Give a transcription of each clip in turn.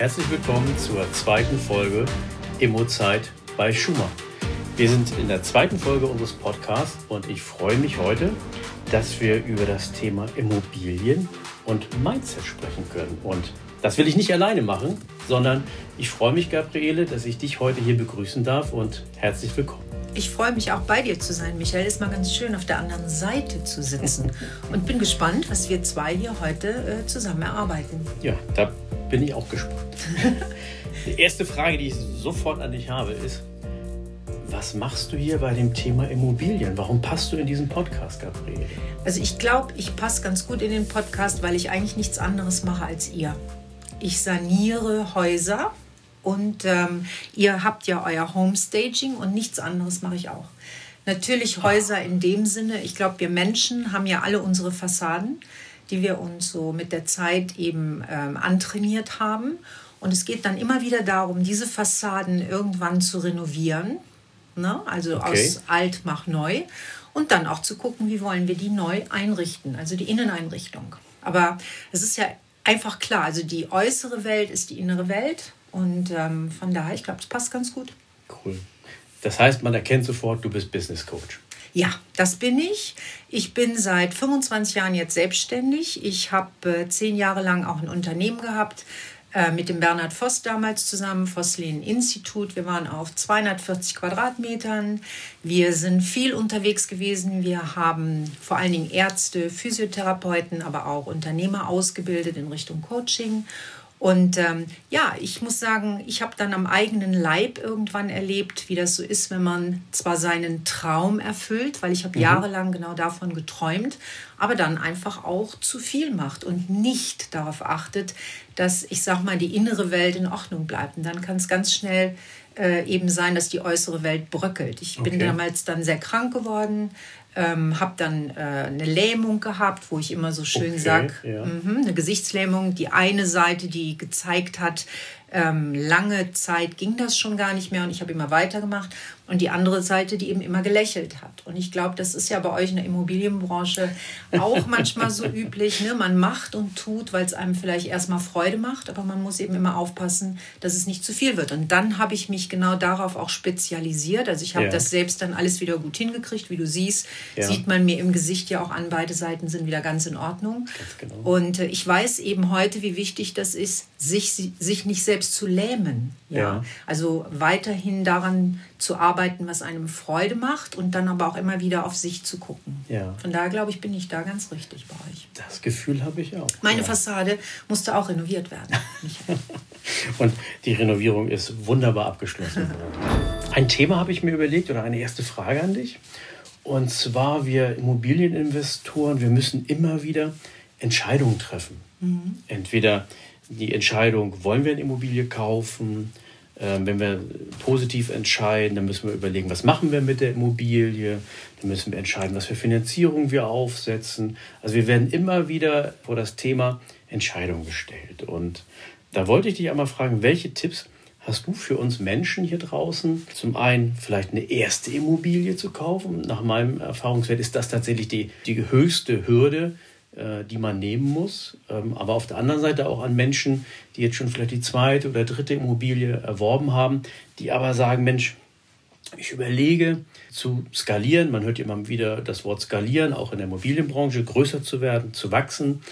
Herzlich willkommen zur zweiten Folge Immozeit bei Schumann. Wir sind in der zweiten Folge unseres Podcasts und ich freue mich heute, dass wir über das Thema Immobilien und Mindset sprechen können. Und das will ich nicht alleine machen, sondern ich freue mich, Gabriele, dass ich dich heute hier begrüßen darf und herzlich willkommen. Ich freue mich auch bei dir zu sein, Michael. Ist mal ganz schön, auf der anderen Seite zu sitzen. Und bin gespannt, was wir zwei hier heute äh, zusammen erarbeiten. Ja, da bin ich auch gespannt. Die erste Frage, die ich sofort an dich habe, ist, was machst du hier bei dem Thema Immobilien? Warum passt du in diesen Podcast, Gabriele? Also ich glaube, ich passe ganz gut in den Podcast, weil ich eigentlich nichts anderes mache als ihr. Ich saniere Häuser und ähm, ihr habt ja euer Homestaging und nichts anderes mache ich auch. Natürlich Häuser in dem Sinne, ich glaube, wir Menschen haben ja alle unsere Fassaden, die wir uns so mit der Zeit eben ähm, antrainiert haben. Und es geht dann immer wieder darum, diese Fassaden irgendwann zu renovieren. Ne? Also okay. aus alt mach neu. Und dann auch zu gucken, wie wollen wir die neu einrichten, also die Inneneinrichtung. Aber es ist ja einfach klar, also die äußere Welt ist die innere Welt und ähm, von daher, ich glaube, es passt ganz gut. Cool. Das heißt, man erkennt sofort, du bist Business Coach. Ja, das bin ich. Ich bin seit 25 Jahren jetzt selbstständig. Ich habe äh, zehn Jahre lang auch ein Unternehmen gehabt, äh, mit dem Bernhard Voss damals zusammen, Vosslin Institut. Wir waren auf 240 Quadratmetern. Wir sind viel unterwegs gewesen. Wir haben vor allen Dingen Ärzte, Physiotherapeuten, aber auch Unternehmer ausgebildet in Richtung Coaching. Und ähm, ja, ich muss sagen, ich habe dann am eigenen Leib irgendwann erlebt, wie das so ist, wenn man zwar seinen Traum erfüllt, weil ich habe mhm. jahrelang genau davon geträumt, aber dann einfach auch zu viel macht und nicht darauf achtet, dass ich sag mal die innere Welt in Ordnung bleibt. Und dann kann es ganz schnell äh, eben sein, dass die äußere Welt bröckelt. Ich okay. bin damals dann sehr krank geworden, ähm, habe dann äh, eine Lähmung gehabt, wo ich immer so schön okay, sage, ja. Mhm, eine Gesichtslähmung. Die eine Seite, die gezeigt hat, ähm, lange Zeit ging das schon gar nicht mehr und ich habe immer weitergemacht. Und die andere Seite, die eben immer gelächelt hat. Und ich glaube, das ist ja bei euch in der Immobilienbranche auch manchmal so üblich. Ne? Man macht und tut, weil es einem vielleicht erstmal Freude macht, aber man muss eben immer aufpassen, dass es nicht zu viel wird. Und dann habe ich mich genau darauf auch spezialisiert. Also ich habe ja. das selbst dann alles wieder gut hingekriegt. Wie du siehst, ja. sieht man mir im Gesicht ja auch an, beide Seiten sind wieder ganz in Ordnung. Ganz genau. Und äh, ich weiß eben heute, wie wichtig das ist, sich, sich nicht selbst zu lähmen. Ja? ja. Also weiterhin daran zu arbeiten, was einem Freude macht und dann aber auch immer wieder auf sich zu gucken. Ja. Von daher glaube ich, bin ich da ganz richtig bei euch. Das Gefühl habe ich auch. Meine ja. Fassade musste auch renoviert werden. und die Renovierung ist wunderbar abgeschlossen. Ein Thema habe ich mir überlegt oder eine erste Frage an dich. Und zwar, wir Immobilieninvestoren, wir müssen immer wieder Entscheidungen treffen. Mhm. Entweder die Entscheidung, wollen wir eine Immobilie kaufen? Ähm, wenn wir positiv entscheiden, dann müssen wir überlegen, was machen wir mit der Immobilie. Dann müssen wir entscheiden, was für Finanzierung wir aufsetzen. Also wir werden immer wieder vor das Thema Entscheidung gestellt. Und da wollte ich dich einmal fragen, welche Tipps hast du für uns Menschen hier draußen? Zum einen vielleicht eine erste Immobilie zu kaufen. Nach meinem Erfahrungswert ist das tatsächlich die, die höchste Hürde, die man nehmen muss. Ähm, aber auf der anderen Seite auch an Menschen, die jetzt schon vielleicht die zweite oder dritte Immobilie erworben haben, die aber sagen, Mensch, ich überlege zu skalieren. Man hört immer wieder das Wort skalieren, auch in der Immobilienbranche, größer zu werden, zu wachsen.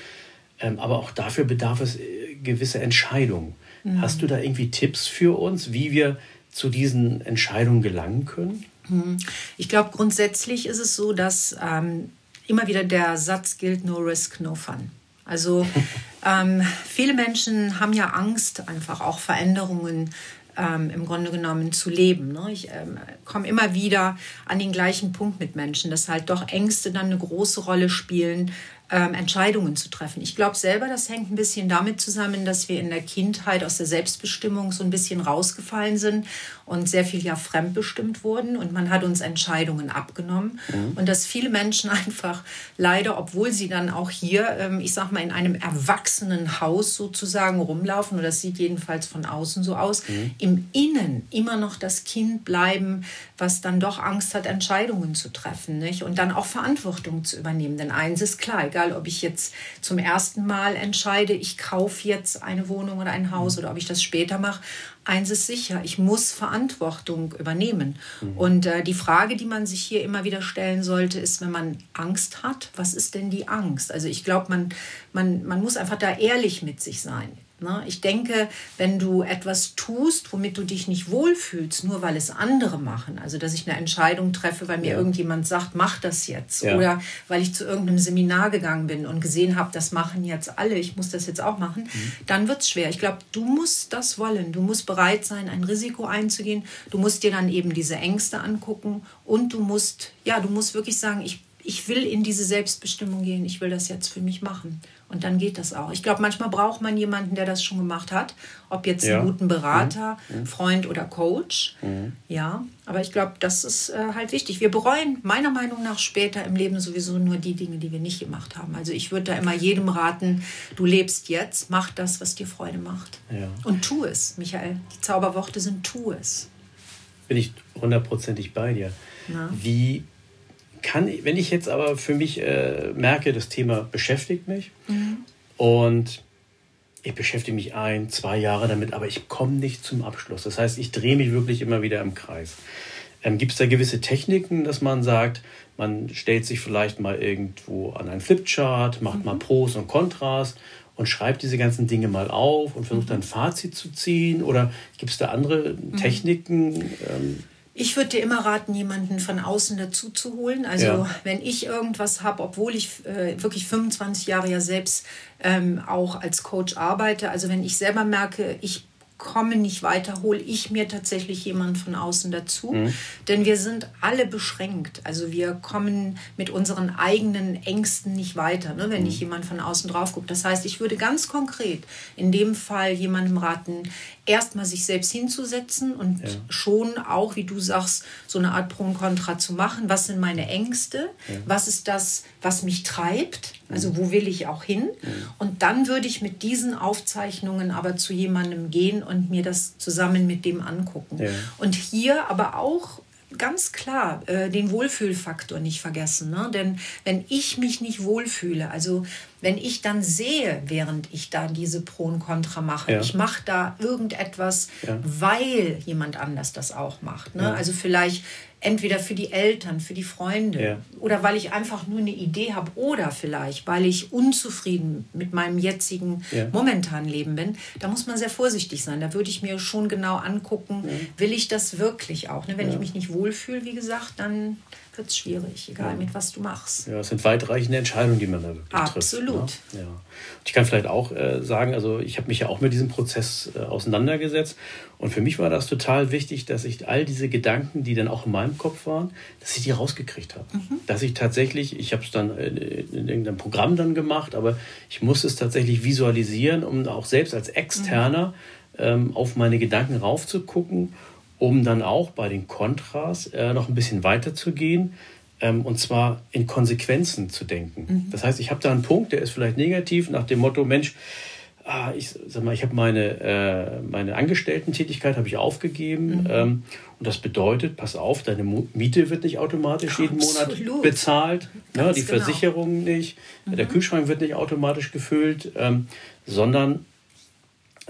Ähm, aber auch dafür bedarf es äh, gewisse Entscheidungen. Mhm. Hast du da irgendwie Tipps für uns, wie wir zu diesen Entscheidungen gelangen können? Mhm. Ich glaube, grundsätzlich ist es so, dass ähm, immer wieder der Satz gilt, no risk, no fun. Also ähm, viele Menschen haben ja Angst, einfach auch Veränderungen ähm, im Grunde genommen zu leben. Ne? Ich ähm, komme immer wieder an den gleichen Punkt mit Menschen, dass halt doch Ängste dann eine große Rolle spielen, ähm, Entscheidungen zu treffen. Ich glaube selber, das hängt ein bisschen damit zusammen, dass wir in der Kindheit aus der Selbstbestimmung so ein bisschen rausgefallen sind und sehr viel ja fremdbestimmt wurden und man hat uns Entscheidungen abgenommen mhm. und dass viele Menschen einfach leider, obwohl sie dann auch hier, ähm, ich sag mal, in einem erwachsenen Haus sozusagen rumlaufen, oder das sieht jedenfalls von außen so aus, mhm. im Innen immer noch das Kind bleiben, was dann doch Angst hat, Entscheidungen zu treffen nicht? und dann auch Verantwortung zu übernehmen. Denn eins ist klar, egal ob ich jetzt zum ersten Mal entscheide, ich kaufe jetzt eine Wohnung oder ein Haus oder ob ich das später mache. Eins ist sicher, ich muss Verantwortung übernehmen. Mhm. Und äh, die Frage, die man sich hier immer wieder stellen sollte, ist, wenn man Angst hat, was ist denn die Angst? Also ich glaube, man, man, man muss einfach da ehrlich mit sich sein. Ne? Ich denke, wenn du etwas tust, womit du dich nicht wohlfühlst, nur weil es andere machen, also dass ich eine Entscheidung treffe, weil mir ja. irgendjemand sagt, mach das jetzt, ja. oder weil ich zu irgendeinem Seminar gegangen bin und gesehen habe, das machen jetzt alle, ich muss das jetzt auch machen, mhm. dann wird es schwer. Ich glaube, du musst das wollen, du musst bereit sein, ein Risiko einzugehen, du musst dir dann eben diese Ängste angucken und du musst, ja, du musst wirklich sagen, ich ich will in diese Selbstbestimmung gehen, ich will das jetzt für mich machen. Und dann geht das auch. Ich glaube, manchmal braucht man jemanden, der das schon gemacht hat. Ob jetzt ja. einen guten Berater, mhm. mhm. Freund oder Coach. Mhm. Ja, aber ich glaube, das ist äh, halt wichtig. Wir bereuen meiner Meinung nach später im Leben sowieso nur die Dinge, die wir nicht gemacht haben. Also ich würde da immer jedem raten, du lebst jetzt, mach das, was dir Freude macht. Ja. Und tu es, Michael. Die Zauberworte sind tu es. Bin ich hundertprozentig bei dir. Na? Wie kann, wenn ich jetzt aber für mich äh, merke, das Thema beschäftigt mich mhm. und ich beschäftige mich ein, zwei Jahre damit, aber ich komme nicht zum Abschluss. Das heißt, ich drehe mich wirklich immer wieder im Kreis. Ähm, Gibt es da gewisse Techniken, dass man sagt, man stellt sich vielleicht mal irgendwo an einen Flipchart, macht mhm. mal Pros und Kontras und schreibt diese ganzen Dinge mal auf und versucht mhm. dann ein Fazit zu ziehen? Oder gibt es da andere mhm. Techniken? Ähm, ich würde dir immer raten, jemanden von außen dazu zu holen. Also ja. wenn ich irgendwas habe, obwohl ich äh, wirklich 25 Jahre ja selbst ähm, auch als Coach arbeite, also wenn ich selber merke, ich komme nicht weiter, hole ich mir tatsächlich jemanden von außen dazu. Mhm. Denn wir sind alle beschränkt. Also wir kommen mit unseren eigenen Ängsten nicht weiter, ne, wenn mhm. nicht jemand von außen drauf guckt. Das heißt, ich würde ganz konkret in dem Fall jemandem raten, erstmal sich selbst hinzusetzen und ja. schon auch, wie du sagst, so eine Art Pro und Contra zu machen. Was sind meine Ängste? Ja. Was ist das, was mich treibt? Also wo will ich auch hin? Und dann würde ich mit diesen Aufzeichnungen aber zu jemandem gehen und mir das zusammen mit dem angucken. Ja. Und hier aber auch ganz klar äh, den Wohlfühlfaktor nicht vergessen. Ne? Denn wenn ich mich nicht wohlfühle, also wenn ich dann sehe, während ich da diese Pro und Contra mache, ja. ich mache da irgendetwas, ja. weil jemand anders das auch macht. Ne? Ja. Also vielleicht entweder für die Eltern, für die Freunde ja. oder weil ich einfach nur eine Idee habe oder vielleicht, weil ich unzufrieden mit meinem jetzigen ja. momentanen Leben bin, da muss man sehr vorsichtig sein. Da würde ich mir schon genau angucken, ja. will ich das wirklich auch? Ne? Wenn ich mich nicht wohlfühle, wie gesagt, dann wird es schwierig, egal mit was du machst. Ja, es sind weitreichende Entscheidungen, die man da wirklich Absolut. trifft. Ne? Ja. Und ich kann vielleicht auch äh, sagen, also ich habe mich ja auch mit diesem Prozess äh, auseinandergesetzt und für mich war das total wichtig, dass ich all diese Gedanken, die dann auch in meinem Kopf waren, dass ich die rausgekriegt habe. Mhm. Dass ich tatsächlich, ich habe es dann in, in, irgendeinem Programm dann gemacht, aber ich musste es tatsächlich visualisieren, um auch selbst als Externer mhm. ähm, auf meine Gedanken raufzugucken um dann auch bei den Kontras äh, noch ein bisschen weiter zu gehen ähm, und zwar in Konsequenzen zu denken. Mhm. Das heißt, ich habe da einen Punkt, der ist vielleicht negativ, nach dem Motto, Mensch, ah, ich sag mal, ich habe meine, äh, meine Angestellten-Tätigkeit habe ich aufgegeben. Mhm. Ähm, und das bedeutet, pass auf, deine Miete wird nicht automatisch jeden Absolut. Monat bezahlt, ne, die genau. Versicherung nicht, mhm. der Kühlschrank wird nicht automatisch gefüllt, ähm, sondern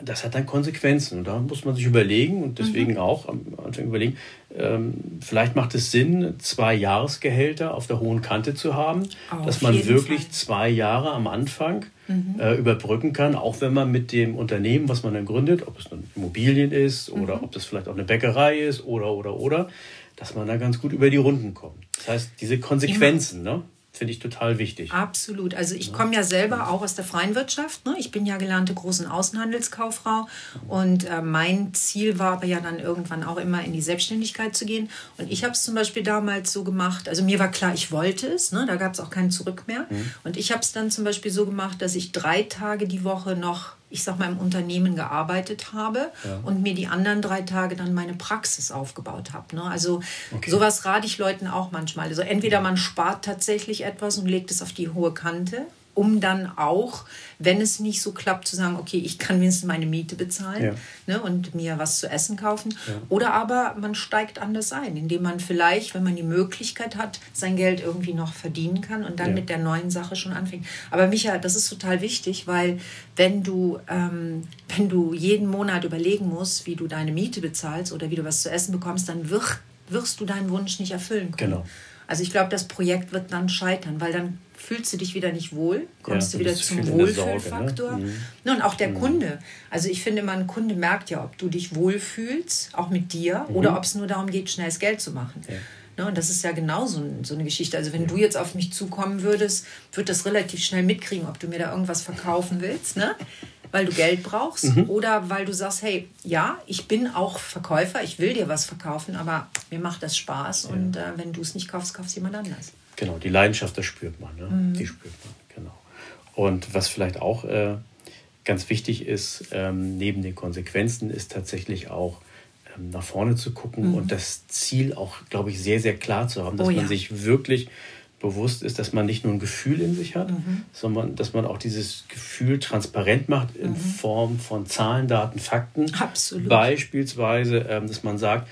das hat dann Konsequenzen. Und da muss man sich überlegen und deswegen mhm. auch am Anfang überlegen, ähm, vielleicht macht es Sinn, zwei Jahresgehälter auf der hohen Kante zu haben, auf dass man wirklich Fall. zwei Jahre am Anfang mhm. äh, überbrücken kann, auch wenn man mit dem Unternehmen, was man dann gründet, ob es nun Immobilien ist oder mhm. ob das vielleicht auch eine Bäckerei ist oder, oder, oder, dass man da ganz gut über die Runden kommt. Das heißt, diese Konsequenzen, ne? Finde ich total wichtig. Absolut. Also ich komme ja selber auch aus der freien Wirtschaft. Ne? Ich bin ja gelernte Groß- und Außenhandelskauffrau und äh, mein Ziel war aber ja dann irgendwann auch immer in die Selbstständigkeit zu gehen. Und ich habe es zum Beispiel damals so gemacht, also mir war klar, ich wollte es, ne? da gab es auch kein Zurück mehr. Mhm. Und ich habe es dann zum Beispiel so gemacht, dass ich drei Tage die Woche noch ich sag mal, im Unternehmen gearbeitet habe ja. und mir die anderen drei Tage dann meine Praxis aufgebaut habe. Ne? Also okay. sowas rate ich Leuten auch manchmal. Also entweder man spart tatsächlich etwas und legt es auf die hohe Kante um dann auch, wenn es nicht so klappt, zu sagen, okay, ich kann mindestens meine Miete bezahlen ja. ne, und mir was zu essen kaufen. Ja. Oder aber man steigt anders ein, indem man vielleicht, wenn man die Möglichkeit hat, sein Geld irgendwie noch verdienen kann und dann ja. mit der neuen Sache schon anfängt. Aber Micha, das ist total wichtig, weil wenn du, ähm, wenn du jeden Monat überlegen musst, wie du deine Miete bezahlst oder wie du was zu essen bekommst, dann wird, wirst du deinen Wunsch nicht erfüllen können. Genau. Also ich glaube, das Projekt wird dann scheitern, weil dann fühlst du dich wieder nicht wohl, kommst ja, du wieder zum Wohlfühlfaktor. Ne? Mhm. Und auch der mhm. Kunde. Also ich finde, man Kunde merkt ja, ob du dich wohlfühlst, auch mit dir, mhm. oder ob es nur darum geht, schnelles Geld zu machen. Ja. Ne, und das ist ja genau so, so eine Geschichte. Also wenn ja. du jetzt auf mich zukommen würdest, würde das relativ schnell mitkriegen, ob du mir da irgendwas verkaufen willst. Ne? weil du Geld brauchst mhm. oder weil du sagst, hey, ja, ich bin auch Verkäufer, ich will dir was verkaufen, aber mir macht das Spaß ja. und äh, wenn du es nicht kaufst, kaufst jemand anders. Genau, die Leidenschaft, das spürt man, ne? Mhm. die spürt man, genau. Und was vielleicht auch äh, ganz wichtig ist, ähm, neben den Konsequenzen, ist tatsächlich auch ähm, nach vorne zu gucken mhm. und das Ziel auch, glaube ich, sehr, sehr klar zu haben, dass oh, man ja. sich wirklich bewusst ist, dass man nicht nur ein Gefühl in sich hat, mhm. sondern dass man auch dieses Gefühl transparent macht in mhm. Form von Zahlen, Daten, Fakten. Absolut. Beispielsweise, ähm, dass man sagt,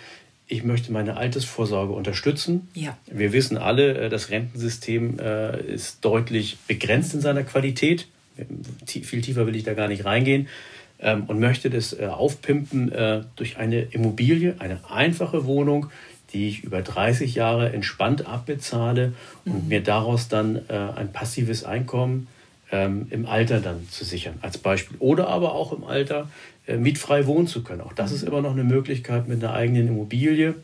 ich möchte meine Altersvorsorge unterstützen. Ja. Wir wissen alle, äh, das Rentensystem äh, ist deutlich begrenzt in seiner Qualität. Viel tiefer will ich da gar nicht reingehen. Ähm, und möchte das äh, aufpimpen durch eine Immobilie, eine einfache Wohnung, die ich über 30 Jahre entspannt abbezahle und mhm. mir daraus dann ein passives Einkommen ähm, im Alter dann zu sichern, als Beispiel. Oder aber auch im Alter äh, mietfrei wohnen zu können. Auch das ist immer noch eine Möglichkeit mit einer eigenen Immobilie.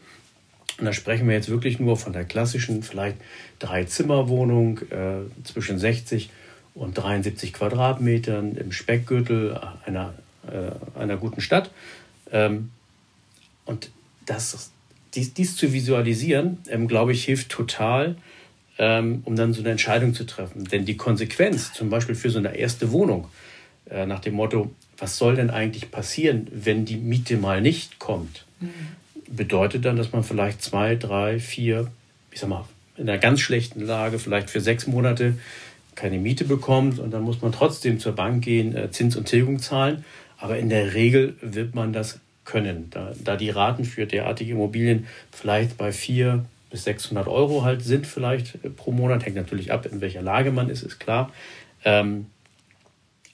Und da sprechen wir jetzt wirklich nur von der klassischen, vielleicht Drei-Zimmer-Wohnung äh, zwischen 60 und 73 Quadratmetern im Speckgürtel einer, äh, einer guten Stadt. Ähm, und das dies, dies zu visualisieren, ähm, glaube ich, hilft total, ähm, um dann so eine Entscheidung zu treffen. Denn die Konsequenz, zum Beispiel für so eine erste Wohnung, äh, nach dem Motto, was soll denn eigentlich passieren, wenn die Miete mal nicht kommt, mhm. bedeutet dann, dass man vielleicht zwei, drei, vier, ich sag mal, in einer ganz schlechten Lage, vielleicht für sechs Monate keine Miete bekommt und dann muss man trotzdem zur Bank gehen, äh, Zins und Tilgung zahlen. Aber in der Regel wird man das können. Da, da die Raten für derartige Immobilien vielleicht bei 400 bis 600 Euro halt sind, vielleicht äh, pro Monat, hängt natürlich ab, in welcher Lage man ist, ist klar. Ähm,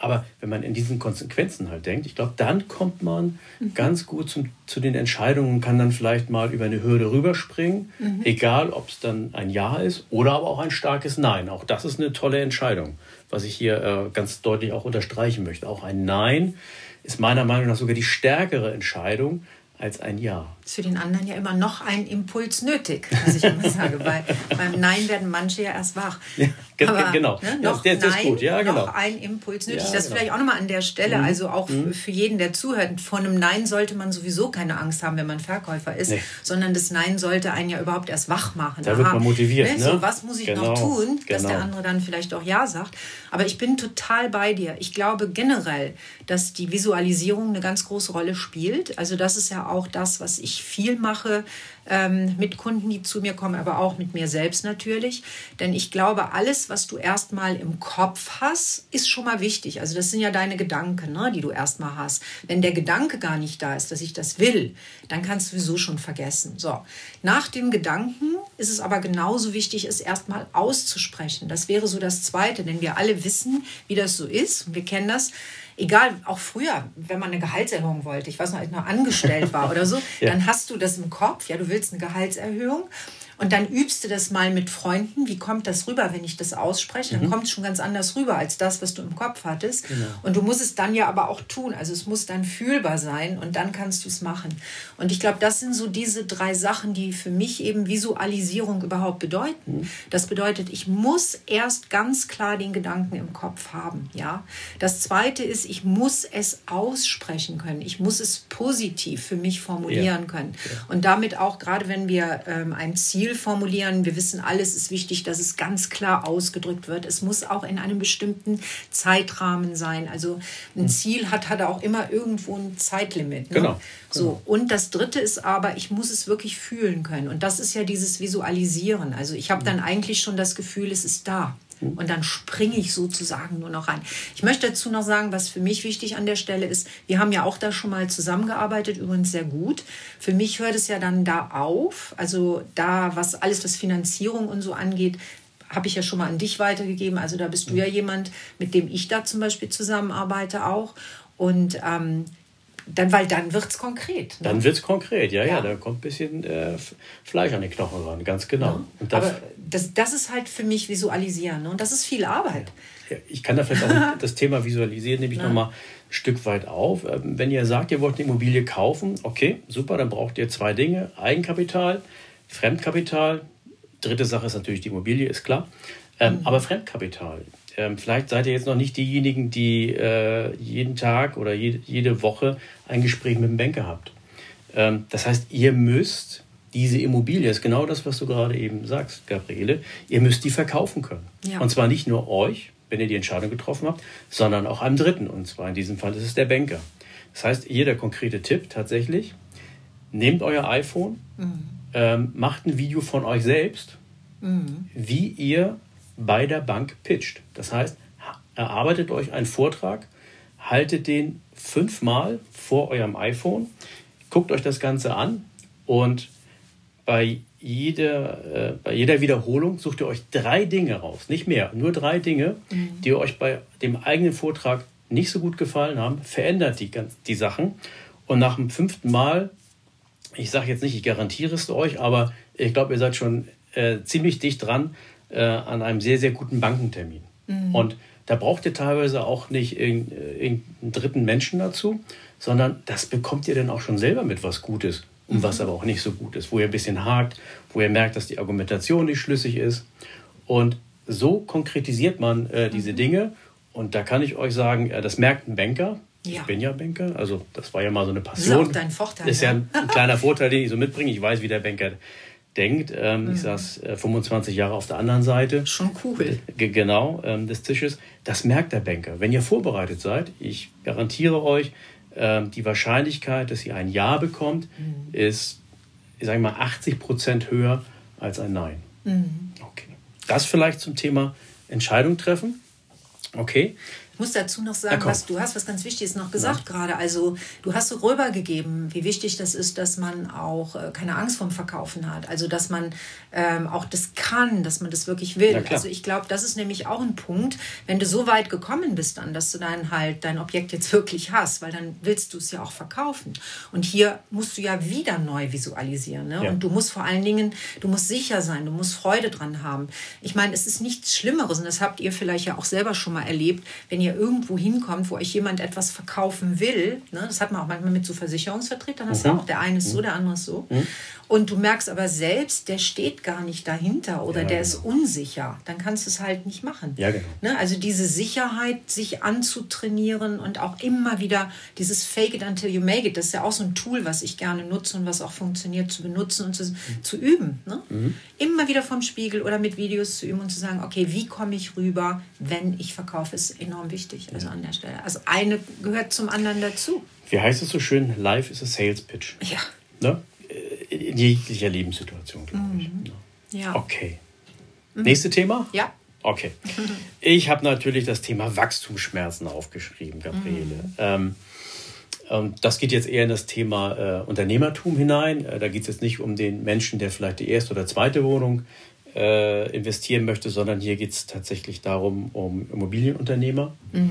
aber wenn man in diesen Konsequenzen halt denkt, ich glaube, dann kommt man mhm. ganz gut zum, zu den Entscheidungen und kann dann vielleicht mal über eine Hürde rüberspringen, mhm. egal ob es dann ein Ja ist oder aber auch ein starkes Nein. Auch das ist eine tolle Entscheidung, was ich hier äh, ganz deutlich auch unterstreichen möchte. Auch ein Nein ist meiner Meinung nach sogar die stärkere Entscheidung als ein Ja. Ist für den anderen ja immer noch ein Impuls nötig, was ich immer sage. Weil beim Nein werden manche ja erst wach. Ja, Aber, genau. Ne, noch ja, das, Nein, ist gut. Ja, genau. noch ein Impuls nötig. Ja, das genau. vielleicht auch nochmal an der Stelle, mhm. also auch mhm. für jeden, der zuhört. Vor einem Nein sollte man sowieso keine Angst haben, wenn man Verkäufer ist, nee. sondern das Nein sollte einen ja überhaupt erst wach machen. Da Aha, wird man motiviert. Ne? So, ne? was muss ich genau. noch tun, dass genau. der andere dann vielleicht auch Ja sagt. Aber ich bin total bei dir. Ich glaube generell, dass die Visualisierung eine ganz große Rolle spielt. Also das ist ja auch das, was ich viel mache ähm, mit Kunden, die zu mir kommen, aber auch mit mir selbst natürlich. Denn ich glaube, alles, was du erstmal im Kopf hast, ist schon mal wichtig. Also das sind ja deine Gedanken, ne, die du erstmal hast. Wenn der Gedanke gar nicht da ist, dass ich das will, dann kannst du sowieso schon vergessen. So, nach dem Gedanken ist es aber genauso wichtig, es erstmal auszusprechen. Das wäre so das Zweite, denn wir alle wissen, wie das so ist. Wir kennen das egal, auch früher, wenn man eine Gehaltserhöhung wollte, ich weiß noch, als ich noch angestellt war oder so, ja. dann hast du das im Kopf, ja, du willst eine Gehaltserhöhung und dann übst du das mal mit Freunden. Wie kommt das rüber, wenn ich das ausspreche? Dann mhm. kommt es schon ganz anders rüber als das, was du im Kopf hattest. Genau. Und du musst es dann ja aber auch tun. Also es muss dann fühlbar sein und dann kannst du es machen. Und ich glaube, das sind so diese drei Sachen, die für mich eben Visualisierung überhaupt bedeuten. Mhm. Das bedeutet, ich muss erst ganz klar den Gedanken im Kopf haben. Ja. Das zweite ist, ich muss es aussprechen können. Ich muss es positiv für mich formulieren ja. können. Ja. Und damit auch, gerade wenn wir ähm, ein Ziel Ziel formulieren. Wir wissen, alles ist wichtig, dass es ganz klar ausgedrückt wird. Es muss auch in einem bestimmten Zeitrahmen sein. Also ein hm. Ziel hat, hat auch immer irgendwo ein Zeitlimit. Ne? Genau. So. Genau. Und das Dritte ist aber, ich muss es wirklich fühlen können. Und das ist ja dieses Visualisieren. Also ich habe hm. dann eigentlich schon das Gefühl, es ist da. Mhm. Und dann springe ich sozusagen nur noch rein. Ich möchte dazu noch sagen, was für mich wichtig an der Stelle ist, wir haben ja auch da schon mal zusammengearbeitet, übrigens sehr gut. Für mich hört es ja dann da auf, also da, was alles, was Finanzierung und so angeht, habe ich ja schon mal an dich weitergegeben. Also da bist du ja jemand, mit dem ich da zum Beispiel zusammenarbeite auch. Und ähm, dann, weil dann wird es konkret. Ne? Dann wird es konkret, ja, ja, ja, Da kommt ein bisschen äh, Fleisch an die Knochen ran, ganz genau. Ja. Aber das, das ist halt für mich Visualisieren ne? und das ist viel Arbeit. Ja. Ich kann da vielleicht auch das Thema Visualisieren nämlich nochmal ein Stück weit auf. Ähm, wenn ihr sagt, ihr wollt eine Immobilie kaufen, okay, super, dann braucht ihr zwei Dinge: Eigenkapital, Fremdkapital. Dritte Sache ist natürlich die Immobilie, ist klar. Ähm, mhm. Aber Fremdkapital, ähm, vielleicht seid ihr jetzt noch nicht diejenigen, die äh, jeden Tag oder jede, jede Woche ein Gespräch mit dem Banker habt. Ähm, das heißt, ihr müsst diese Immobilie, das ist genau das, was du gerade eben sagst, Gabriele, ihr müsst die verkaufen können. Ja. Und zwar nicht nur euch, wenn ihr die Entscheidung getroffen habt, sondern auch einem Dritten. Und zwar in diesem Fall ist es der Banker. Das heißt, hier der konkrete Tipp tatsächlich, nehmt euer iPhone, mhm. ähm, macht ein Video von euch selbst, mhm. wie ihr bei der Bank pitcht. Das heißt, erarbeitet euch einen Vortrag, haltet den fünfmal vor eurem iPhone, guckt euch das Ganze an und bei jeder, äh, bei jeder Wiederholung sucht ihr euch drei Dinge raus, nicht mehr, nur drei Dinge, mhm. die euch bei dem eigenen Vortrag nicht so gut gefallen haben, verändert die, die Sachen und nach dem fünften Mal, ich sage jetzt nicht, ich garantiere es euch, aber ich glaube, ihr seid schon äh, ziemlich dicht dran, äh, an einem sehr, sehr guten Bankentermin. Mhm. Und da braucht ihr teilweise auch nicht äh, irgendeinen dritten Menschen dazu, sondern das bekommt ihr dann auch schon selber mit was Gutes und mhm. was aber auch nicht so gut ist, wo ihr ein bisschen hakt, wo ihr merkt, dass die Argumentation nicht schlüssig ist. Und so konkretisiert man äh, diese mhm. Dinge. Und da kann ich euch sagen, äh, das merkt ein Banker. Ja. Ich bin ja Banker, also das war ja mal so eine Passion. Das ist auch dein Vorteil. Ist ja ein, ein kleiner Vorteil, den ich so mitbringe. Ich weiß, wie der Banker denkt. Ähm, mhm. Ich saß äh, 25 Jahre auf der anderen Seite. Schon cool. Genau, ähm, des Tisches. Das merkt der Banker. Wenn ihr vorbereitet seid, ich garantiere euch, ähm, die Wahrscheinlichkeit, dass ihr ein Ja bekommt, mhm. ist, ich sage mal, 80 Prozent höher als ein Nein. Mhm. Okay. Das vielleicht zum Thema Entscheidung treffen. Okay. Ich muss dazu noch sagen, was du hast was ganz Wichtiges noch gesagt ja. gerade. Also du hast so rübergegeben, wie wichtig das ist, dass man auch äh, keine Angst vorm Verkaufen hat. Also dass man ähm, auch das kann, dass man das wirklich will. Also ich glaube, das ist nämlich auch ein Punkt, wenn du so weit gekommen bist dann, dass du dann halt dein Objekt jetzt wirklich hast, weil dann willst du es ja auch verkaufen. Und hier musst du ja wieder neu visualisieren. Ne? Ja. Und du musst vor allen Dingen, du musst sicher sein, du musst Freude dran haben. Ich meine, es ist nichts Schlimmeres und das habt ihr vielleicht ja auch selber schon mal erlebt, wenn ihr ihr irgendwo hinkommt, wo euch jemand etwas verkaufen will, ne, das hat man auch manchmal mit so Versicherungsvertretern, hast mhm. auch, der eine ist so, mhm. der andere ist so. Mhm. Und du merkst aber selbst, der steht gar nicht dahinter oder ja, der genau. ist unsicher, dann kannst du es halt nicht machen. Ja, genau. Ne, also diese Sicherheit, sich anzutrainieren und auch immer wieder dieses Fake it until you make it, das ist ja auch so ein Tool, was ich gerne nutze und was auch funktioniert, zu benutzen und zu, mhm. zu üben. Ne? Mhm. Immer wieder vom Spiegel oder mit Videos zu üben und zu sagen, okay, wie komme ich rüber, wenn ich verkaufe, ist enorm wichtig. Also an der Stelle. Also eine gehört zum anderen dazu. Wie heißt es so schön? Life is a sales pitch. Ja. Ne? In jeglicher Lebenssituation, glaube mhm. ich. Ja. Okay. Mhm. Nächste Thema? Ja. Okay. Ich habe natürlich das Thema Wachstumsschmerzen aufgeschrieben, Gabriele. Mhm. Ähm, und das geht jetzt eher in das Thema äh, Unternehmertum hinein. Äh, da geht es jetzt nicht um den Menschen, der vielleicht die erste oder zweite Wohnung äh, investieren möchte, sondern hier geht es tatsächlich darum, um Immobilienunternehmer. Mhm.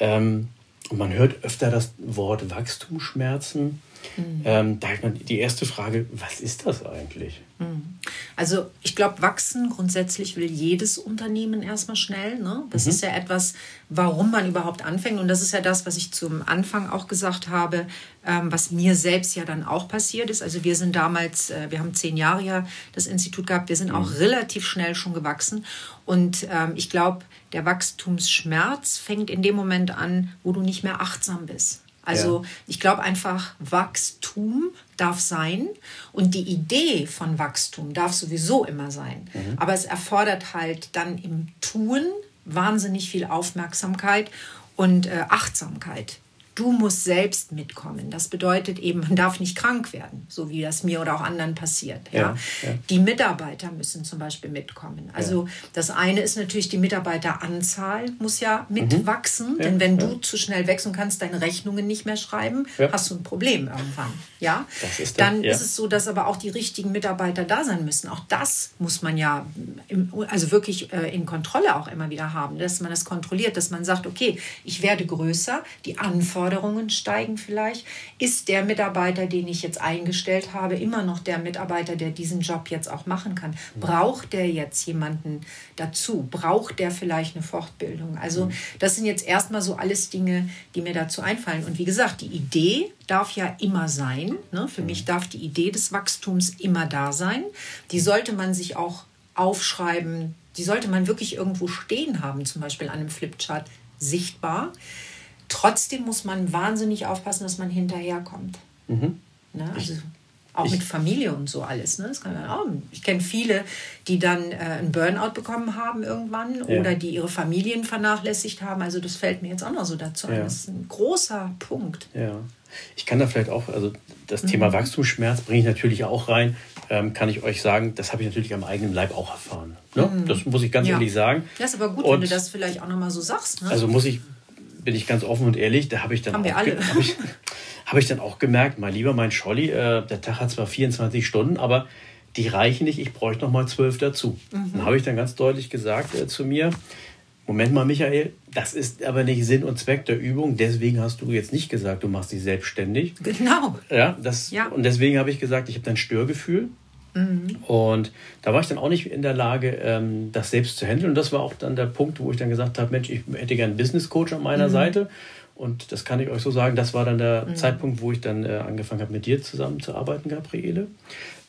Ähm, und man hört öfter das Wort Wachstumsschmerzen. Mhm. Ähm, da hat man die erste Frage, was ist das eigentlich? Mhm. Also ich glaube, wachsen grundsätzlich will jedes Unternehmen erstmal schnell. Ne? Das mhm. ist ja etwas, warum man überhaupt anfängt. Und das ist ja das, was ich zum Anfang auch gesagt habe, ähm, was mir selbst ja dann auch passiert ist. Also wir sind damals, äh, wir haben zehn Jahre ja das Institut gehabt, wir sind auch mhm. relativ schnell schon gewachsen. Und ähm, ich glaube, der Wachstumsschmerz fängt in dem Moment an, wo du nicht mehr achtsam bist. Also ja. ich glaube einfach, Wachstum darf sein und die Idee von Wachstum darf sowieso immer sein. Mhm. Aber es erfordert halt dann im Tun wahnsinnig viel Aufmerksamkeit und äh, Achtsamkeit. Du musst selbst mitkommen. Das bedeutet eben, man darf nicht krank werden, so wie das mir oder auch anderen passiert. Ja? ja, ja. Die Mitarbeiter müssen zum Beispiel mitkommen. Also das eine ist natürlich, die Mitarbeiteranzahl muss ja mitwachsen, mhm. denn wenn du zu schnell wächst und kannst deine Rechnungen nicht mehr schreiben, hast du ein Problem irgendwann. Ja? Ist dann ist es so, dass aber auch die richtigen Mitarbeiter da sein müssen. Auch das muss man ja im, also wirklich äh, in Kontrolle auch immer wieder haben, dass man das kontrolliert, dass man sagt, okay, ich werde größer, die Anforderungen steigen vielleicht. Ist der Mitarbeiter, den ich jetzt eingestellt habe, immer noch der Mitarbeiter, der diesen Job jetzt auch machen kann? Braucht der jetzt jemanden dazu? Braucht der vielleicht eine Fortbildung? Also das sind jetzt erstmal so alles Dinge, die mir dazu einfallen. Und wie gesagt, die Idee darf ja immer sein. Ne? Für mich darf die Idee des Wachstums immer da sein. Die sollte man sich auch aufschreiben, die sollte man wirklich irgendwo stehen haben, zum Beispiel an einem Flipchart sichtbar. Trotzdem muss man wahnsinnig aufpassen, dass man hinterherkommt. Mhm. Ne? Also auch ich, mit Familie und so alles. Ne? Das kann man auch. Ich kenne viele, die dann äh, einen Burnout bekommen haben irgendwann ja. oder die ihre Familien vernachlässigt haben. Also das fällt mir jetzt auch noch so dazu ein. Das ist ein großer Punkt. Ja. Ich kann da vielleicht auch, also das mhm. Thema Wachstumsschmerz bringe ich natürlich auch rein, ähm, kann ich euch sagen, das habe ich natürlich am eigenen Leib auch erfahren. Ne? Mhm. Das muss ich ganz ja. ehrlich sagen. Das ist aber gut, und, wenn du das vielleicht auch nochmal so sagst. Ne? Also muss ich, bin ich ganz offen und ehrlich, da habe ich dann Haben auch, wir alle. Hab ich, hab ich dann auch gemerkt, mein lieber, mein Scholli, äh, der Tag hat zwar 24 Stunden, aber die reichen nicht, ich bräuchte noch mal zwölf dazu. Mhm. Dann habe ich dann ganz deutlich gesagt äh, zu mir, Moment mal, Michael, das ist aber nicht Sinn und Zweck der Übung. Deswegen hast du jetzt nicht gesagt, du machst dich selbstständig. Genau. Ja, das, ja. Und deswegen habe ich gesagt, ich habe ein Störgefühl. Mhm. Und da war ich dann auch nicht in der Lage, ähm, das selbst zu handeln. Und das war auch dann der Punkt, wo ich dann gesagt habe, Mensch, ich hätte gerne einen Business Coach an meiner mhm. Seite. Und das kann ich euch so sagen, das war dann der mhm. Zeitpunkt, wo ich dann äh, angefangen habe, mit dir zusammenzuarbeiten, Gabriele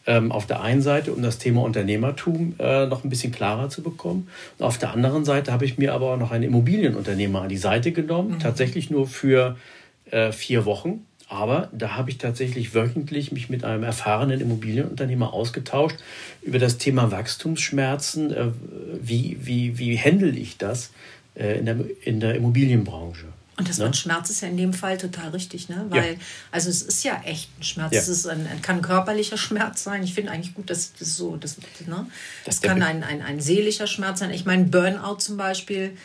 ähm, auf der einen Seite, um das Thema Unternehmertum äh, noch ein bisschen klarer zu bekommen. Und auf der anderen Seite habe ich mir aber auch noch einen Immobilienunternehmer an die Seite genommen, mhm. tatsächlich nur für äh, vier Wochen. Aber da habe ich tatsächlich wöchentlich mich mit einem erfahrenen Immobilienunternehmer ausgetauscht über das Thema Wachstumsschmerzen. Äh, wie, wie, wie handle ich das äh, in, der, in der Immobilienbranche? Und das ne? Wort Schmerz ist ja in dem Fall total richtig, ne? Weil, ja. also es ist ja echt ein Schmerz. Ja. Es ist ein, kann ein körperlicher Schmerz sein. Ich finde eigentlich gut, dass das so, das, ne? Das, kann ein, ein, ein seelischer Schmerz sein. Ich meine, Burnout zum Beispiel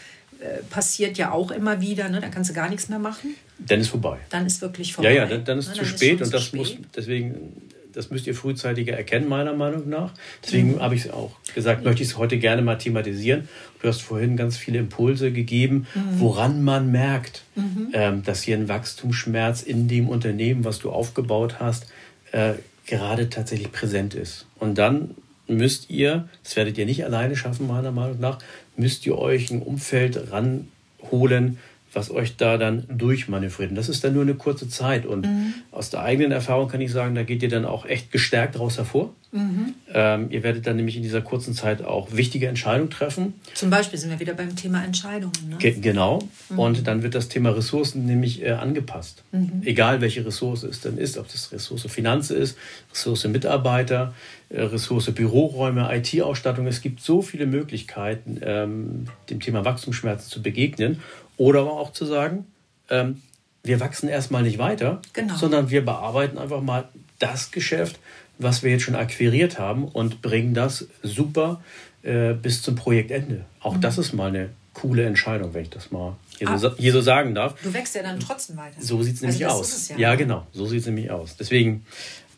passiert ja auch immer wieder, ne? Da kannst du gar nichts mehr machen. Dann ist vorbei. Dann ist wirklich vorbei. Ja, ja, dann, dann ist ne? zu dann spät ist und das spät. muss deswegen das müsst ihr frühzeitiger erkennen, meiner Meinung nach. Deswegen mhm. habe ich es auch gesagt, möchte ich es heute gerne mal thematisieren. Du hast vorhin ganz viele Impulse gegeben, mhm. woran man merkt, mhm. ähm, dass hier ein Wachstumsschmerz in dem Unternehmen, was du aufgebaut hast, äh, gerade tatsächlich präsent ist. Und dann müsst ihr, das werdet ihr nicht alleine schaffen, meiner Meinung nach, müsst ihr euch ein Umfeld ranholen, was euch da dann durchmanövriert. Und das ist dann nur eine kurze Zeit. Und mhm. aus der eigenen Erfahrung kann ich sagen, da geht ihr dann auch echt gestärkt daraus hervor. Mhm. Ähm, ihr werdet dann nämlich in dieser kurzen Zeit auch wichtige Entscheidungen treffen. Zum Beispiel sind wir wieder beim Thema Entscheidungen. Ne? Ge genau. Mhm. Und dann wird das Thema Ressourcen nämlich äh, angepasst. Mhm. Egal welche Ressource es dann ist, ob das Ressource Finanzen ist, Ressource Mitarbeiter, äh, Ressource Büroräume, IT-Ausstattung. Es gibt so viele Möglichkeiten, ähm, dem Thema Wachstumsschmerzen zu begegnen. Oder aber auch zu sagen, ähm, wir wachsen erstmal nicht weiter, genau. sondern wir bearbeiten einfach mal das Geschäft, was wir jetzt schon akquiriert haben und bringen das super äh, bis zum Projektende. Auch mhm. das ist mal eine coole Entscheidung, wenn ich das mal hier, ah, so, hier so, sagen darf. Du wächst ja dann trotzdem weiter. So sieht es nämlich also aus. Ja, ja, genau, so sieht es nämlich aus. Deswegen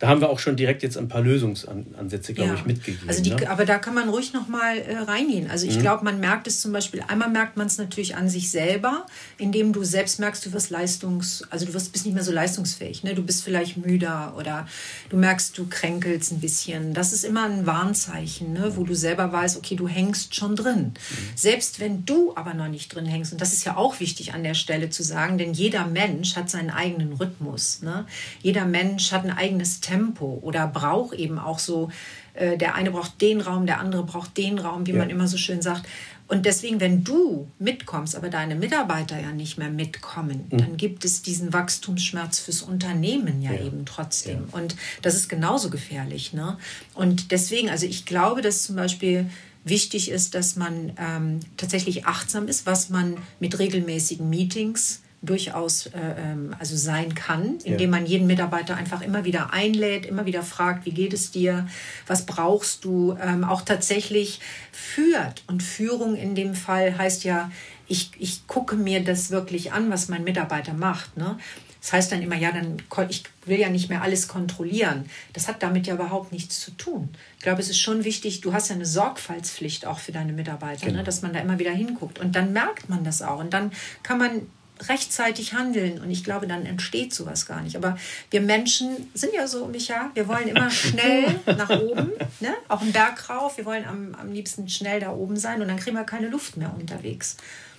da haben wir auch schon direkt jetzt ein paar Lösungsansätze, glaube ja. ich, mitgegeben. Also die, ne? Aber da kann man ruhig noch mal äh, reingehen. Also ich mhm. glaube, man merkt es zum Beispiel, einmal merkt man es natürlich an sich selber, indem du selbst merkst, du wirst leistungs, also du wirst, bist nicht mehr so leistungsfähig. Ne? Du bist vielleicht müder oder du merkst, du kränkelst ein bisschen. Das ist immer ein Warnzeichen, ne? wo du selber weißt, okay, du hängst schon drin. Mhm. Selbst wenn du aber noch nicht drin hängst, und das ist ja auch wichtig an der Stelle zu sagen, denn jeder Mensch hat seinen eigenen Rhythmus. Ne? Jeder Mensch hat ein eigenes Tempo oder braucht eben auch so, äh, der eine braucht den Raum, der andere braucht den Raum, wie ja. man immer so schön sagt. Und deswegen, wenn du mitkommst, aber deine Mitarbeiter ja nicht mehr mitkommen, mhm. dann gibt es diesen Wachstumsschmerz fürs Unternehmen ja, ja. eben trotzdem. Ja. Und das ist genauso gefährlich. Ne? Und deswegen, also ich glaube, dass zum Beispiel wichtig ist, dass man ähm, tatsächlich achtsam ist, was man mit regelmäßigen Meetings durchaus äh, ähm, also sein kann, indem ja. man jeden Mitarbeiter einfach immer wieder einlädt, immer wieder fragt, wie geht es dir, was brauchst du, ähm, auch tatsächlich führt. Und Führung in dem Fall heißt ja, ich, ich gucke mir das wirklich an, was mein Mitarbeiter macht. Ne? Das heißt dann immer, ja, dann ich will ja nicht mehr alles kontrollieren. Das hat damit ja überhaupt nichts zu tun. Ich glaube, es ist schon wichtig, du hast ja eine Sorgfaltspflicht auch für deine Mitarbeiter, ne, genau. ne, dass man da immer wieder hinguckt. Und dann merkt man das auch. Und dann kann man rechtzeitig handeln. Und ich glaube, dann entsteht sowas gar nicht. Aber wir Menschen sind ja so, Micha, wir wollen immer schnell nach oben, ne? auch einen Berg rauf. Wir wollen am, am liebsten schnell da oben sein und dann kriegen wir keine Luft mehr unterwegs.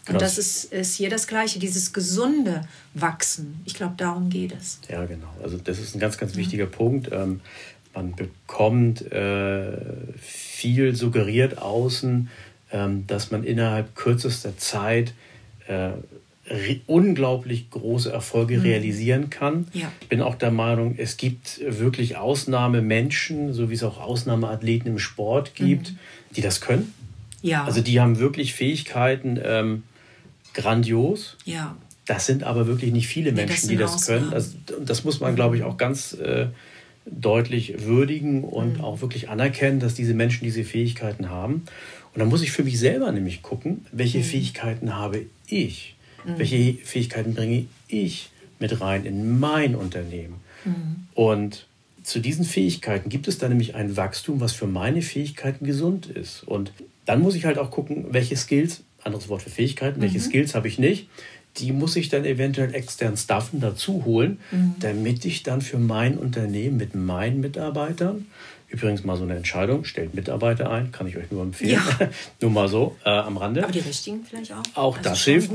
Und das ist, ist hier das Gleiche, dieses gesunde Wachsen. Ich glaube, darum geht es. Ja, genau. Also das ist ein ganz, ganz wichtiger ja. Punkt. Ähm, man bekommt äh, viel suggeriert außen, ähm, dass man innerhalb kürzester Zeit äh, unglaublich große Erfolge mhm. realisieren kann. Ja. Ich bin auch der Meinung, es gibt wirklich Ausnahmemenschen, so wie es auch Ausnahmeathleten im Sport gibt, mhm. die das können. Ja. Also die haben wirklich Fähigkeiten, ähm, grandios. Ja. Das sind aber wirklich nicht viele Menschen, nee, das die das können. Das, das muss man, glaube ich, auch ganz äh, deutlich würdigen und mhm. auch wirklich anerkennen, dass diese Menschen diese Fähigkeiten haben. Und dann muss ich für mich selber nämlich gucken, welche mhm. Fähigkeiten habe ich, mhm. welche Fähigkeiten bringe ich mit rein in mein Unternehmen. Mhm. Und zu diesen Fähigkeiten gibt es dann nämlich ein Wachstum, was für meine Fähigkeiten gesund ist. Und dann muss ich halt auch gucken, welche Skills anderes Wort für Fähigkeiten, welche mhm. Skills habe ich nicht, die muss ich dann eventuell extern staffen, dazu holen, mhm. damit ich dann für mein Unternehmen mit meinen Mitarbeitern, übrigens mal so eine Entscheidung, stellt Mitarbeiter ein, kann ich euch nur empfehlen, ja. nur mal so äh, am Rande. Aber die richtigen vielleicht auch? Auch also das hilft.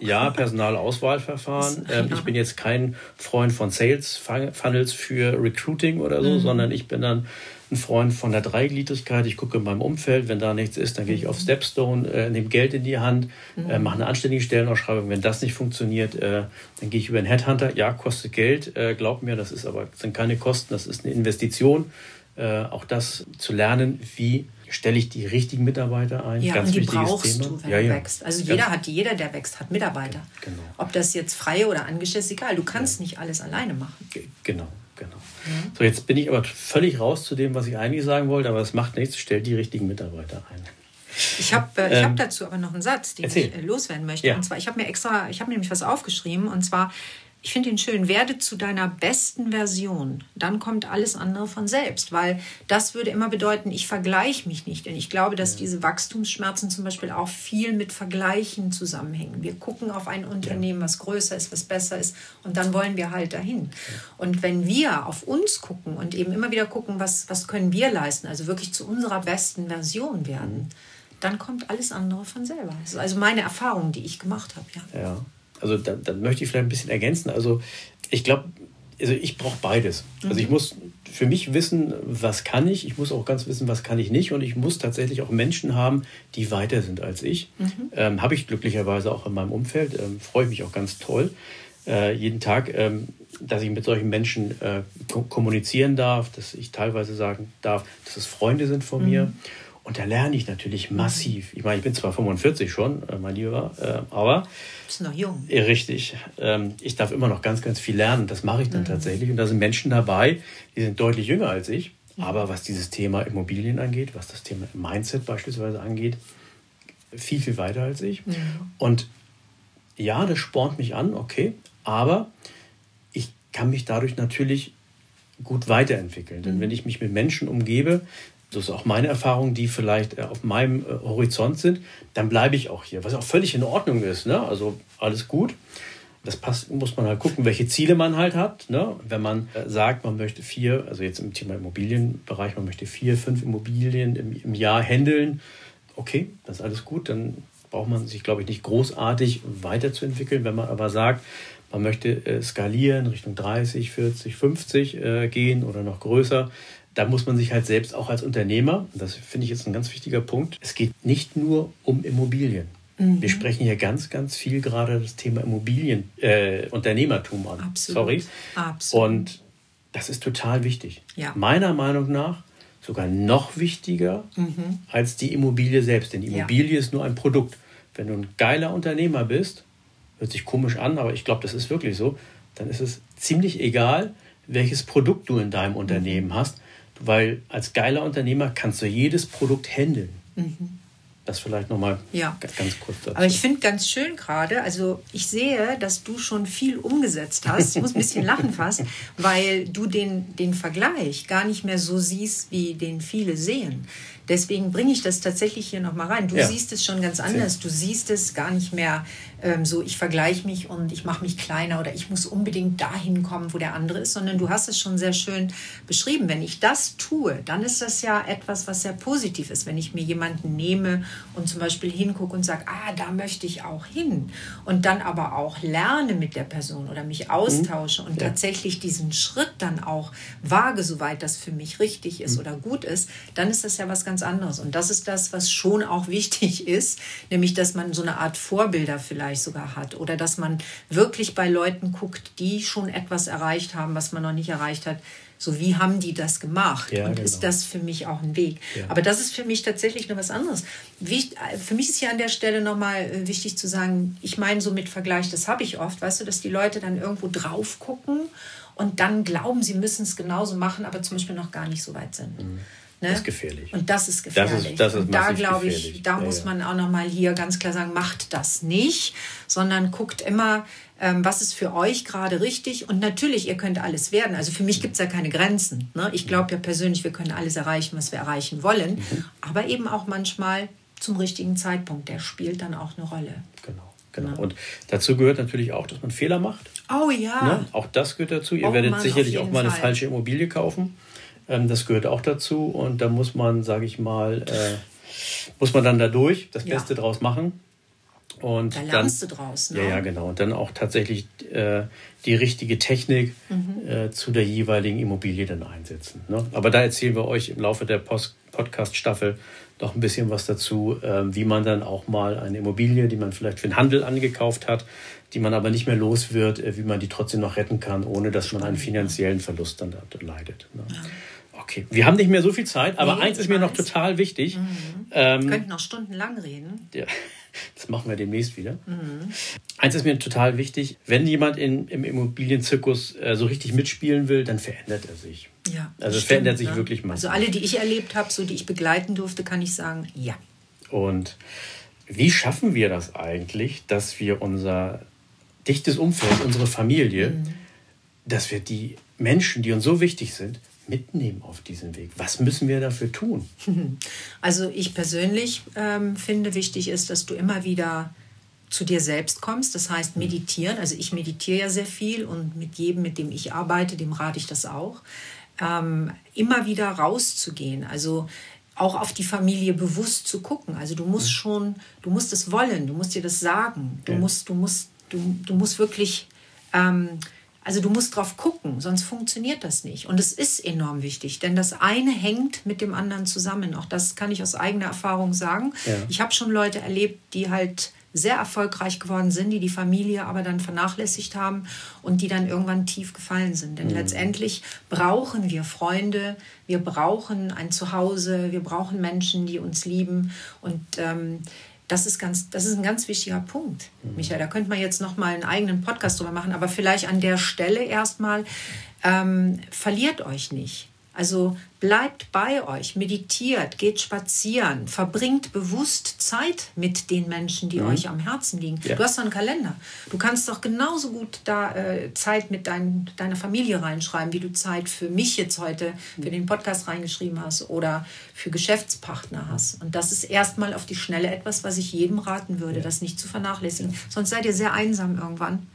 Ja, Personalauswahlverfahren. ähm, ich bin jetzt kein Freund von Sales Funnels für Recruiting oder so, mhm. sondern ich bin dann ein Freund von der Dreigliedrigkeit. Ich gucke in meinem Umfeld, wenn da nichts ist, dann gehe ich auf Stepstone, äh, nehme Geld in die Hand, äh, mhm. mache eine anständige Stellenausschreibung. Wenn das nicht funktioniert, äh, dann gehe ich über einen Headhunter. Ja, kostet Geld, äh, glaub mir, das ist aber sind keine Kosten, das ist eine Investition. Äh, auch das zu lernen, wie stelle ich die richtigen Mitarbeiter ein. Ja, Ganz und die brauchst Thema. du, wenn ja, du wächst. Also jeder hat, jeder, der wächst, hat Mitarbeiter. Genau. Ob das jetzt freie oder angestellt ist, egal. Du kannst ja. nicht alles alleine machen. Genau. Genau. Mhm. So, jetzt bin ich aber völlig raus zu dem, was ich eigentlich sagen wollte, aber es macht nichts, stellt die richtigen Mitarbeiter ein. Ich habe äh, ähm, hab dazu aber noch einen Satz, den erzähl. ich äh, loswerden möchte. Ja. Und zwar, ich habe mir extra, ich habe nämlich was aufgeschrieben und zwar, ich finde ihn schön, werde zu deiner besten Version. Dann kommt alles andere von selbst, weil das würde immer bedeuten, ich vergleiche mich nicht. Denn ich glaube, dass diese Wachstumsschmerzen zum Beispiel auch viel mit Vergleichen zusammenhängen. Wir gucken auf ein Unternehmen, was größer ist, was besser ist und dann wollen wir halt dahin. Und wenn wir auf uns gucken und eben immer wieder gucken, was, was können wir leisten, also wirklich zu unserer besten Version werden, mhm. dann kommt alles andere von selber. Das ist also meine Erfahrung, die ich gemacht habe. Ja. ja also da, da möchte ich vielleicht ein bisschen ergänzen. Also ich glaube, also ich brauche beides. Mhm. Also ich mhm. muss für mich wissen, was kann ich. Ich muss auch ganz wissen, was kann ich nicht. Und ich muss tatsächlich auch Menschen haben, die weiter sind als ich. Mhm. Ähm, Habe ich glücklicherweise auch in meinem Umfeld. Ähm, Freue ich mich auch ganz toll. Äh, jeden Tag, ähm, dass ich mit solchen Menschen äh, kommunizieren darf, dass ich teilweise sagen darf, dass es Freunde sind von mhm. mir. Und da lerne ich natürlich massiv. Ich meine, ich bin zwar 45 schon, äh, mein Lieber, äh, aber. Du bist noch jung. Richtig. Ähm, ich darf immer noch ganz, ganz viel lernen. Das mache ich dann mhm. tatsächlich. Und da sind Menschen dabei, die sind deutlich jünger als ich. Mhm. Aber was dieses Thema Immobilien angeht, was das Thema Mindset beispielsweise angeht, viel, viel weiter als ich. Mhm. Und ja, das spornt mich an, okay. Aber ich kann mich dadurch natürlich gut weiterentwickeln. Denn mhm. wenn ich mich mit Menschen umgebe, das ist auch meine Erfahrung, die vielleicht äh, auf meinem äh, Horizont sind, dann bleibe ich auch hier, was auch völlig in Ordnung ist. Ne? Also alles gut. Das passt, muss man halt gucken, welche Ziele man halt hat. Ne? Wenn man äh, sagt, man möchte vier, also jetzt im Thema Immobilienbereich, man möchte vier, fünf Immobilien im, im Jahr handeln, okay, das ist alles gut, dann braucht man sich, glaube ich, nicht großartig weiterzuentwickeln. Wenn man aber sagt, man möchte skalieren, Richtung 30, 40, 50 äh, gehen oder noch größer, da muss man sich halt selbst auch als Unternehmer, das finde ich jetzt ein ganz wichtiger Punkt, es geht nicht nur um Immobilien. Mhm. Wir sprechen hier ganz, ganz viel gerade das Thema Immobilien, äh, Unternehmertum an. Absolut. Sorry. Absolut. Und das ist total wichtig. Ja. Meiner Meinung nach sogar noch wichtiger mhm. als die Immobilie selbst. Denn die Immobilie ja. ist nur ein Produkt. Wenn du ein geiler Unternehmer bist, hört sich komisch an, aber ich glaube, das ist wirklich so, dann ist es ziemlich egal, welches Produkt du in deinem Unternehmen hast, weil als geiler Unternehmer kannst du jedes Produkt handeln. Mhm. Das vielleicht nochmal ja. ganz kurz dazu. Aber ich finde ganz schön gerade, also ich sehe, dass du schon viel umgesetzt hast. Ich muss ein bisschen lachen fast, weil du den, den Vergleich gar nicht mehr so siehst, wie den viele sehen. Deswegen bringe ich das tatsächlich hier nochmal rein. Du ja. siehst es schon ganz anders. Du siehst es gar nicht mehr ähm, so, ich vergleiche mich und ich mache mich kleiner oder ich muss unbedingt dahin kommen, wo der andere ist, sondern du hast es schon sehr schön beschrieben. Wenn ich das tue, dann ist das ja etwas, was sehr positiv ist. Wenn ich mir jemanden nehme und zum Beispiel hingucke und sage, ah, da möchte ich auch hin und dann aber auch lerne mit der Person oder mich austausche mhm. und ja. tatsächlich diesen Schritt dann auch wage, soweit das für mich richtig ist mhm. oder gut ist, dann ist das ja was ganz anderes. Und das ist das, was schon auch wichtig ist, nämlich dass man so eine Art Vorbilder vielleicht sogar hat. Oder dass man wirklich bei Leuten guckt, die schon etwas erreicht haben, was man noch nicht erreicht hat. So, wie haben die das gemacht? Ja, und genau. ist das für mich auch ein Weg? Ja. Aber das ist für mich tatsächlich noch was anderes. für mich ist hier an der Stelle nochmal äh, wichtig zu sagen, ich meine so mit Vergleich, das habe ich oft, weißt du, dass die Leute dann irgendwo drauf gucken und dann glauben, sie müssen es genauso machen, aber zum Beispiel noch gar nicht so weit sind. Mhm. Ne? Das ist gefährlich. Und das ist gefährlich. Das ist, das ist und da glaube ich, da ja, muss man auch noch mal hier ganz klar sagen, macht das nicht, sondern guckt immer, ähm, was ist für euch gerade richtig. Und natürlich, ihr könnt alles werden. Also für mich gibt es ja keine Grenzen. Ne? Ich glaube ja persönlich, wir können alles erreichen, was wir erreichen wollen. Mhm. Aber eben auch manchmal zum richtigen Zeitpunkt. Der spielt dann auch eine Rolle. Genau. Genau. Und dazu gehört natürlich auch, dass man Fehler macht. Oh ja. Ne? Auch das gehört dazu. Ihr oh, werdet Mann, sicherlich auch mal eine Fall. falsche Immobilie kaufen. Ähm, das gehört auch dazu und da muss man, sage ich mal, äh, muss man dann da durch, das ja. Beste draus machen. Und da lernst dann, du draus, ne? Ja, ja, genau. Und dann auch tatsächlich äh, die richtige Technik mhm. äh, zu der jeweiligen Immobilie dann einsetzen. Ne? Aber da erzählen wir euch im Laufe der Podcast-Staffel noch ein bisschen was dazu, äh, wie man dann auch mal eine Immobilie, die man vielleicht für den Handel angekauft hat, die man aber nicht mehr los wird, äh, wie man die trotzdem noch retten kann, ohne dass man einen finanziellen Verlust dann leidet. Ne? Ja. Okay, wir haben nicht mehr so viel Zeit, aber nee, eins ist mir noch total wichtig. Mhm. Ähm, wir könnten noch stundenlang reden. Ja, das machen wir demnächst wieder. Mhm. Eins ist mir total wichtig, wenn jemand in, im Immobilienzirkus äh, so richtig mitspielen will, dann verändert er sich. Ja, also es verändert sich ne? wirklich mal. Also alle, die ich erlebt habe, so die ich begleiten durfte, kann ich sagen, ja. Und wie schaffen wir das eigentlich, dass wir unser dichtes Umfeld, unsere Familie, mhm. dass wir die Menschen, die uns so wichtig sind, mitnehmen auf diesen Weg? Was müssen wir dafür tun? Also ich persönlich ähm, finde wichtig ist, dass du immer wieder zu dir selbst kommst. Das heißt mhm. meditieren. Also ich meditiere ja sehr viel und mit jedem, mit dem ich arbeite, dem rate ich das auch. Ähm, immer wieder rauszugehen. Also auch auf die Familie bewusst zu gucken. Also du musst mhm. schon, du musst es wollen, du musst dir das sagen. Du ja. musst, du musst, du, du musst wirklich ähm, also du musst drauf gucken, sonst funktioniert das nicht. Und es ist enorm wichtig, denn das eine hängt mit dem anderen zusammen. Auch das kann ich aus eigener Erfahrung sagen. Ja. Ich habe schon Leute erlebt, die halt sehr erfolgreich geworden sind, die die Familie aber dann vernachlässigt haben und die dann irgendwann tief gefallen sind. Denn mhm. letztendlich brauchen wir Freunde, wir brauchen ein Zuhause, wir brauchen Menschen, die uns lieben und ähm, das ist, ganz, das ist ein ganz wichtiger Punkt, mhm. Michael. Da könnte man jetzt noch mal einen eigenen Podcast drüber machen, aber vielleicht an der Stelle erstmal, ähm, verliert euch nicht. Also bleibt bei euch, meditiert, geht spazieren, verbringt bewusst Zeit mit den Menschen, die mhm. euch am Herzen liegen. Ja. Du hast doch einen Kalender. Du kannst doch genauso gut da äh, Zeit mit dein, deiner Familie reinschreiben, wie du Zeit für mich jetzt heute, für den Podcast reingeschrieben hast oder für Geschäftspartner hast. Und das ist erstmal auf die Schnelle etwas, was ich jedem raten würde, ja. das nicht zu vernachlässigen. Sonst seid ihr sehr einsam irgendwann.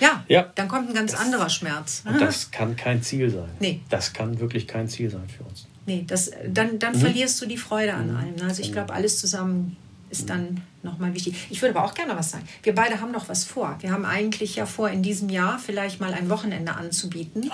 Ja, ja, dann kommt ein ganz das, anderer Schmerz. Und das kann kein Ziel sein. Nee. Das kann wirklich kein Ziel sein für uns. Nee, das, dann, dann mhm. verlierst du die Freude an mhm. allem. Also ich glaube, alles zusammen ist mhm. dann nochmal wichtig. Ich würde aber auch gerne was sagen. Wir beide haben noch was vor. Wir haben eigentlich ja vor, in diesem Jahr vielleicht mal ein Wochenende anzubieten.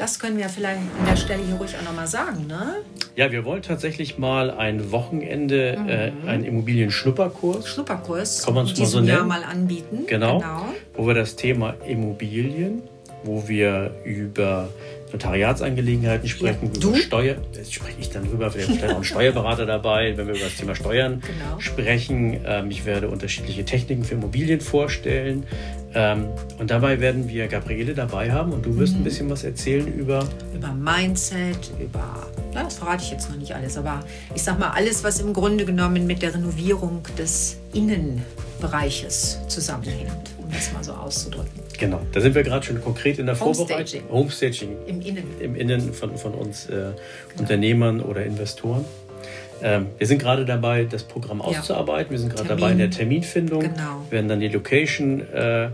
Das können wir vielleicht an der Stelle hier ruhig auch nochmal sagen, ne? Ja, wir wollen tatsächlich mal ein Wochenende, mhm. äh, einen Immobilien-Schnupperkurs. Schnupperkurs. Kann man es mal so nennen. Jahr mal anbieten. Genau, genau. Wo wir das Thema Immobilien, wo wir über Notariatsangelegenheiten sprechen, Ja. Über Steuer. Das spreche ich dann drüber. Wir haben vielleicht auch einen Steuerberater dabei, wenn wir über das Thema Steuern Genau. sprechen. Ähm, ich werde unterschiedliche Techniken für Immobilien vorstellen. Ähm, und dabei werden wir Gabriele dabei haben und du wirst Mhm. ein bisschen was erzählen über über Mindset, über, na, das verrate ich jetzt noch nicht alles, aber ich sag mal, alles, was im Grunde genommen mit der Renovierung des Innenbereiches zusammenhängt, um das mal so auszudrücken. Genau, da sind wir gerade schon konkret in der Vorbereitung. Homestaging. Homestaging Im Innen. im Innen von, von uns äh, Unternehmern oder Investoren. Ähm, wir sind gerade dabei, das Programm auszuarbeiten. Wir sind gerade dabei in der Terminfindung. Genau. Wir werden dann die Location äh,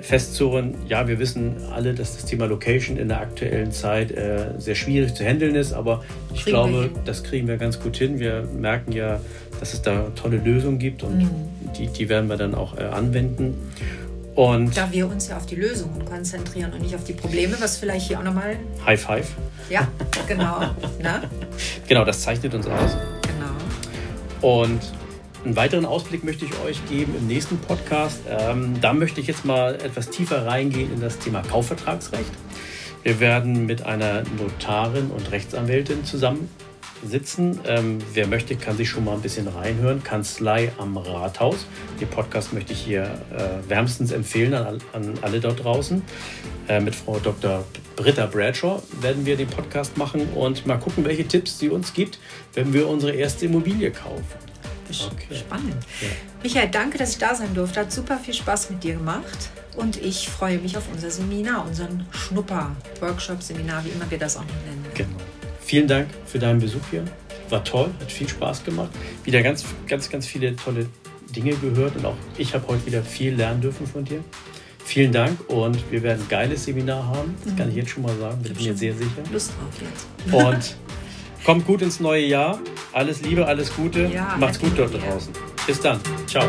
festzurren. Ja, wir wissen alle, dass das Thema Location in der aktuellen Zeit äh, sehr schwierig zu handeln ist, aber ich Kriegen glaube, das kriegen wir ganz gut hin. Wir merken ja, dass es da tolle Lösungen gibt und Mhm. die, die werden wir dann auch äh, anwenden. Und Da wir uns ja auf die Lösungen konzentrieren und nicht auf die Probleme, was vielleicht hier auch nochmal, High Five. ja, genau, ne? Genau, das zeichnet uns aus. Und einen weiteren Ausblick möchte ich euch geben im nächsten Podcast. Ähm, da möchte ich jetzt mal etwas tiefer reingehen in das Thema Kaufvertragsrecht. Wir werden mit einer Notarin und Rechtsanwältin zusammen sitzen. Ähm, wer möchte, kann sich schon mal ein bisschen reinhören. Kanzlei am Rathaus. Den Podcast möchte ich hier äh, wärmstens empfehlen an, an alle dort draußen. Äh, mit Frau Dr. Britta Bradshaw werden wir den Podcast machen und mal gucken, welche Tipps sie uns gibt, wenn wir unsere erste Immobilie kaufen. Okay. Spannend. Ja. Michael, danke, dass ich da sein durfte. Hat super viel Spaß mit dir gemacht. Und ich freue mich auf unser Seminar, unseren Schnupper-Workshop, Seminar, wie immer wir das auch noch nennen. Genau. Vielen Dank für deinen Besuch hier. War toll, hat viel Spaß gemacht. Wieder ganz, ganz, ganz viele tolle Dinge gehört und auch ich habe heute wieder viel lernen dürfen von dir. Vielen Dank und wir werden ein geiles Seminar haben. Das kann ich jetzt schon mal sagen, bin ich mir sehr sicher. Lust drauf jetzt. Und kommt gut ins neue Jahr. Alles Liebe, alles Gute. Ja, Macht's gut dort draußen. Bis dann. Ciao.